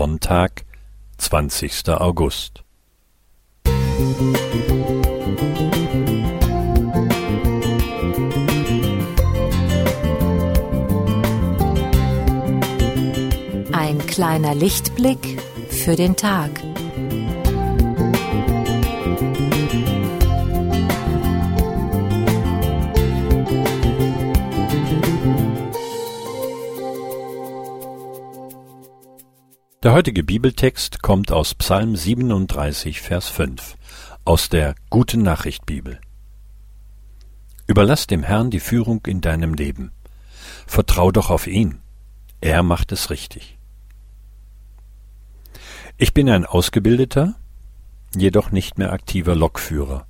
Sonntag, 20. August. Ein kleiner Lichtblick für den Tag. Der heutige Bibeltext kommt aus Psalm 37, Vers 5, aus der Guten Nachricht Bibel. Überlass dem Herrn die Führung in deinem Leben. Vertrau doch auf ihn. Er macht es richtig. Ich bin ein ausgebildeter, jedoch nicht mehr aktiver Lokführer.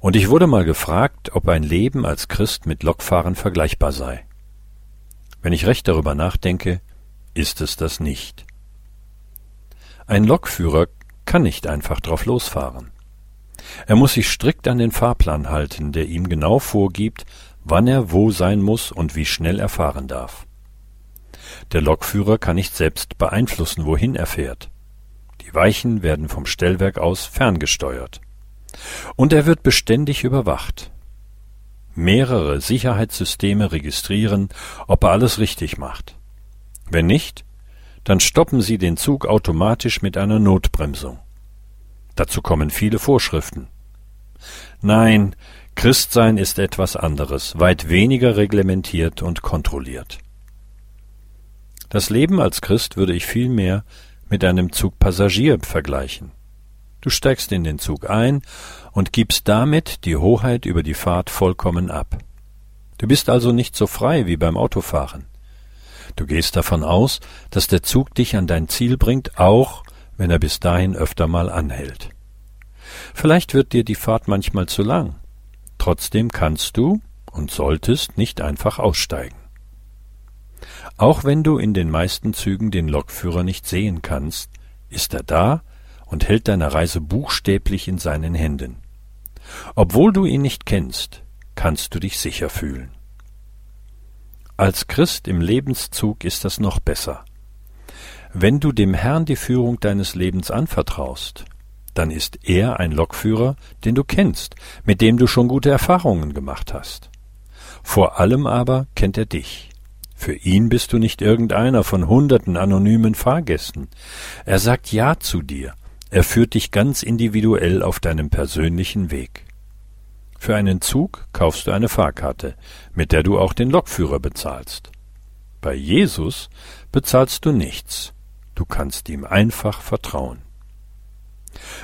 Und ich wurde mal gefragt, ob ein Leben als Christ mit Lokfahren vergleichbar sei. Wenn ich recht darüber nachdenke, ist es das nicht. Ein Lokführer kann nicht einfach drauf losfahren. Er muss sich strikt an den Fahrplan halten, der ihm genau vorgibt, wann er wo sein muss und wie schnell er fahren darf. Der Lokführer kann nicht selbst beeinflussen, wohin er fährt. Die Weichen werden vom Stellwerk aus ferngesteuert. Und er wird beständig überwacht. Mehrere Sicherheitssysteme registrieren, ob er alles richtig macht. Wenn nicht, dann stoppen Sie den Zug automatisch mit einer Notbremsung. Dazu kommen viele Vorschriften. Nein, Christsein ist etwas anderes, weit weniger reglementiert und kontrolliert. Das Leben als Christ würde ich vielmehr mit einem Zug Passagier vergleichen. Du steigst in den Zug ein und gibst damit die Hoheit über die Fahrt vollkommen ab. Du bist also nicht so frei wie beim Autofahren. Du gehst davon aus, dass der Zug dich an dein Ziel bringt, auch wenn er bis dahin öfter mal anhält. Vielleicht wird dir die Fahrt manchmal zu lang. Trotzdem kannst du und solltest nicht einfach aussteigen. Auch wenn du in den meisten Zügen den Lokführer nicht sehen kannst, ist er da und hält deine Reise buchstäblich in seinen Händen. Obwohl du ihn nicht kennst, kannst du dich sicher fühlen. Als Christ im Lebenszug ist das noch besser. Wenn du dem Herrn die Führung deines Lebens anvertraust, dann ist er ein Lokführer, den du kennst, mit dem du schon gute Erfahrungen gemacht hast. Vor allem aber kennt er dich. Für ihn bist du nicht irgendeiner von hunderten anonymen Fahrgästen. Er sagt Ja zu dir. Er führt dich ganz individuell auf deinem persönlichen Weg. Für einen Zug kaufst du eine Fahrkarte, mit der du auch den Lokführer bezahlst. Bei Jesus bezahlst du nichts. Du kannst ihm einfach vertrauen.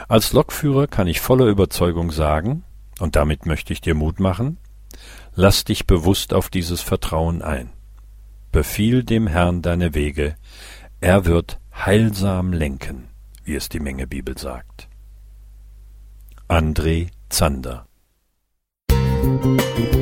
Als Lokführer kann ich voller Überzeugung sagen, und damit möchte ich dir Mut machen, lass dich bewusst auf dieses Vertrauen ein. Befiehl dem Herrn deine Wege, er wird heilsam lenken, wie es die Menge Bibel sagt. André Zander Thank you.